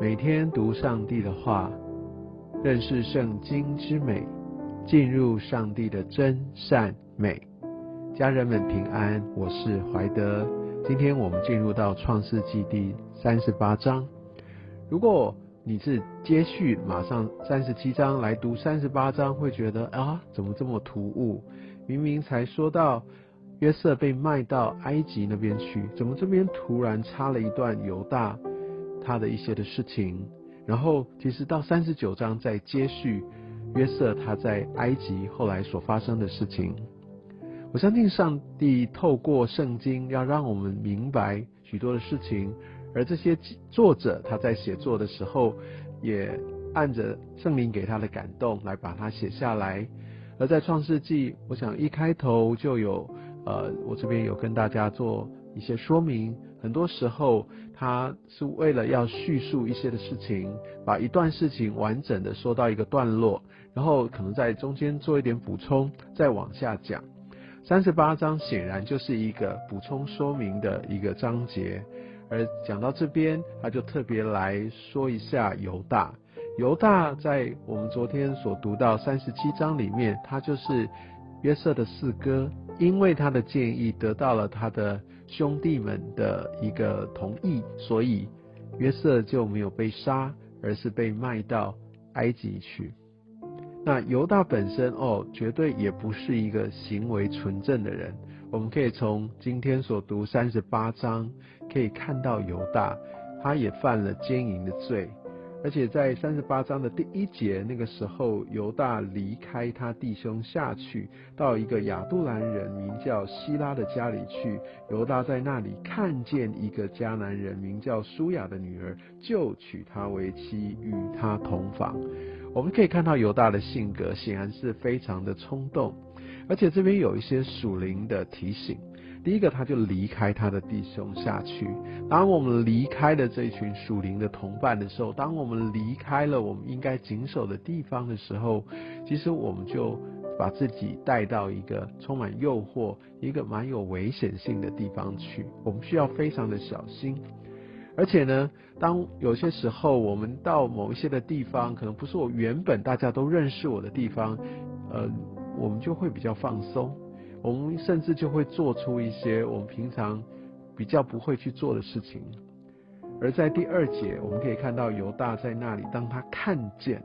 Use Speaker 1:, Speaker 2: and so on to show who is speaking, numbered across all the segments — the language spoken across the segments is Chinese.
Speaker 1: 每天读上帝的话，认识圣经之美，进入上帝的真善美。家人们平安，我是怀德。今天我们进入到创世纪第三十八章。如果你是接续马上三十七章来读三十八章，会觉得啊，怎么这么突兀？明明才说到约瑟被卖到埃及那边去，怎么这边突然插了一段犹大？他的一些的事情，然后其实到三十九章在接续约瑟他在埃及后来所发生的事情。我相信上帝透过圣经要让我们明白许多的事情，而这些作者他在写作的时候也按着圣灵给他的感动来把它写下来。而在创世纪，我想一开头就有呃，我这边有跟大家做一些说明。很多时候，他是为了要叙述一些的事情，把一段事情完整的说到一个段落，然后可能在中间做一点补充，再往下讲。三十八章显然就是一个补充说明的一个章节，而讲到这边，他就特别来说一下犹大。犹大在我们昨天所读到三十七章里面，他就是约瑟的四哥，因为他的建议得到了他的。兄弟们的一个同意，所以约瑟就没有被杀，而是被卖到埃及去。那犹大本身哦，绝对也不是一个行为纯正的人。我们可以从今天所读三十八章可以看到，犹大他也犯了奸淫的罪。而且在三十八章的第一节，那个时候犹大离开他弟兄下去，到一个亚杜兰人名叫希拉的家里去。犹大在那里看见一个迦南人名叫舒雅的女儿，就娶她为妻，与她同房。我们可以看到犹大的性格显然是非常的冲动，而且这边有一些属灵的提醒。第一个，他就离开他的弟兄下去。当我们离开了这群属灵的同伴的时候，当我们离开了我们应该谨守的地方的时候，其实我们就把自己带到一个充满诱惑、一个蛮有危险性的地方去。我们需要非常的小心。而且呢，当有些时候我们到某一些的地方，可能不是我原本大家都认识我的地方，呃，我们就会比较放松。我们甚至就会做出一些我们平常比较不会去做的事情，而在第二节，我们可以看到犹大在那里，当他看见，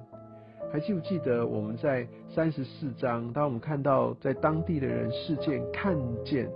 Speaker 1: 还记不记得我们在三十四章，当我们看到在当地的人事件看见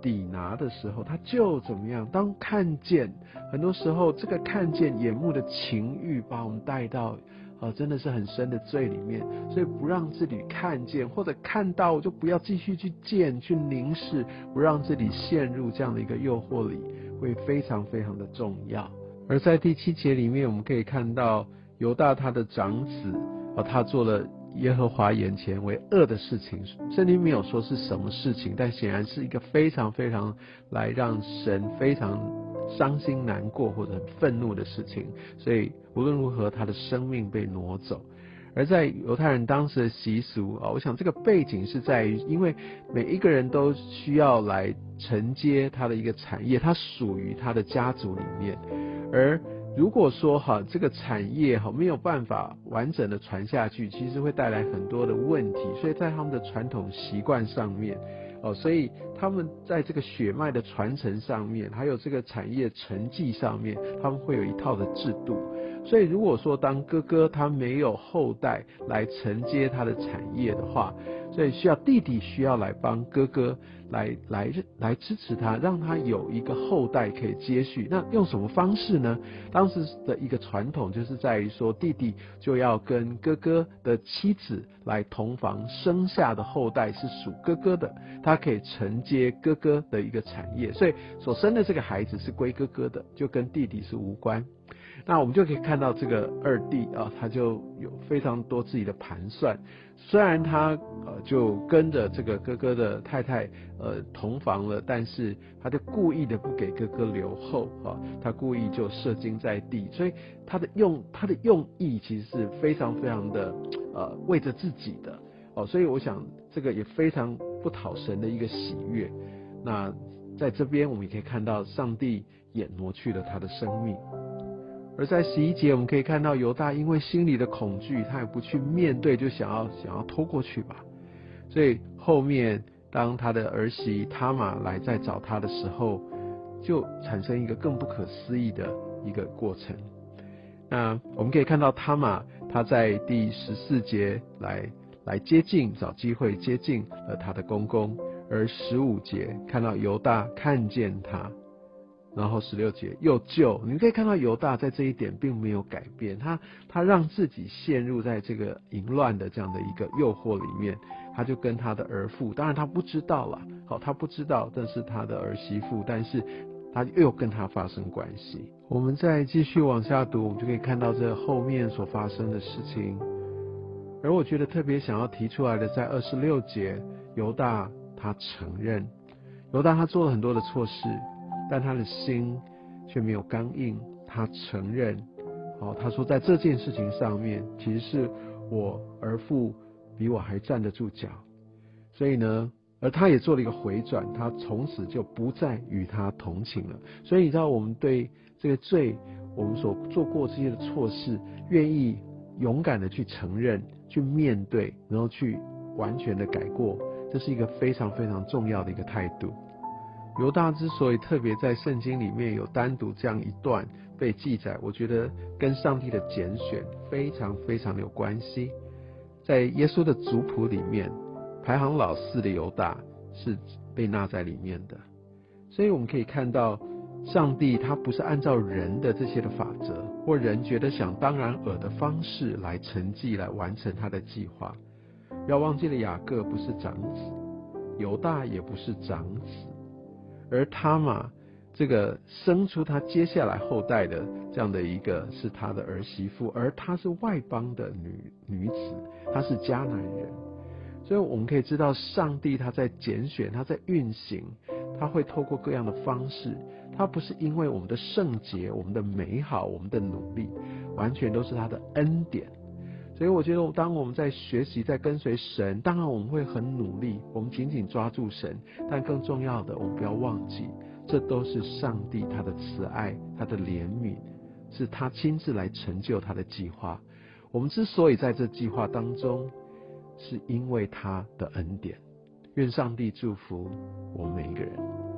Speaker 1: 底拿的时候，他就怎么样？当看见，很多时候这个看见眼目的情欲，把我们带到。啊，真的是很深的罪里面，所以不让自己看见或者看到，就不要继续去见、去凝视，不让自己陷入这样的一个诱惑里，会非常非常的重要。而在第七节里面，我们可以看到犹大他的长子，啊，他做了耶和华眼前为恶的事情，圣经没有说是什么事情，但显然是一个非常非常来让神非常。伤心难过或者愤怒的事情，所以无论如何，他的生命被挪走。而在犹太人当时的习俗啊，我想这个背景是在于，因为每一个人都需要来承接他的一个产业，他属于他的家族里面。而如果说哈这个产业哈没有办法完整的传下去，其实会带来很多的问题。所以在他们的传统习惯上面。哦，所以他们在这个血脉的传承上面，还有这个产业成绩上面，他们会有一套的制度。所以如果说当哥哥他没有后代来承接他的产业的话，所以需要弟弟需要来帮哥哥来来来支持他，让他有一个后代可以接续。那用什么方式呢？当时的一个传统就是在于说，弟弟就要跟哥哥的妻子来同房，生下的后代是属哥哥的，他可以承接哥哥的一个产业，所以所生的这个孩子是归哥哥的，就跟弟弟是无关。那我们就可以看到这个二弟啊，他就有非常多自己的盘算。虽然他呃就跟着这个哥哥的太太呃同房了，但是他就故意的不给哥哥留后啊，他故意就射精在地。所以他的用他的用意其实是非常非常的呃为着自己的哦，所以我想这个也非常不讨神的一个喜悦。那在这边我们也可以看到，上帝也挪去了他的生命。而在十一节，我们可以看到犹大因为心里的恐惧，他也不去面对，就想要想要拖过去吧。所以后面当他的儿媳塔玛来再找他的时候，就产生一个更不可思议的一个过程。那我们可以看到塔玛他在第十四节来来接近，找机会接近了他的公公，而十五节看到犹大看见他。然后十六节又救，你可以看到犹大在这一点并没有改变，他他让自己陷入在这个淫乱的这样的一个诱惑里面，他就跟他的儿妇，当然他不知道了，好他不知道，这是他的儿媳妇，但是他又跟他发生关系。我们再继续往下读，我们就可以看到这后面所发生的事情。而我觉得特别想要提出来的，在二十六节，犹大他承认，犹大他做了很多的错事。但他的心却没有刚硬，他承认，好，他说在这件事情上面，其实是我儿父比我还站得住脚，所以呢，而他也做了一个回转，他从此就不再与他同情了。所以你知道，我们对这个罪，我们所做过这些的错事，愿意勇敢的去承认、去面对，然后去完全的改过，这是一个非常非常重要的一个态度。犹大之所以特别在圣经里面有单独这样一段被记载，我觉得跟上帝的拣选非常非常的有关系。在耶稣的族谱里面，排行老四的犹大是被纳在里面的，所以我们可以看到，上帝他不是按照人的这些的法则或人觉得想当然尔的方式来成绩来完成他的计划。要忘记了，雅各不是长子，犹大也不是长子。而他嘛，这个生出他接下来后代的这样的一个是他的儿媳妇，而她是外邦的女女子，她是迦南人，所以我们可以知道，上帝他在拣选，他在运行，他会透过各样的方式，他不是因为我们的圣洁、我们的美好、我们的努力，完全都是他的恩典。所以我觉得，当我们在学习、在跟随神，当然我们会很努力，我们紧紧抓住神。但更重要的，我们不要忘记，这都是上帝他的慈爱、他的怜悯，是他亲自来成就他的计划。我们之所以在这计划当中，是因为他的恩典。愿上帝祝福我们每一个人。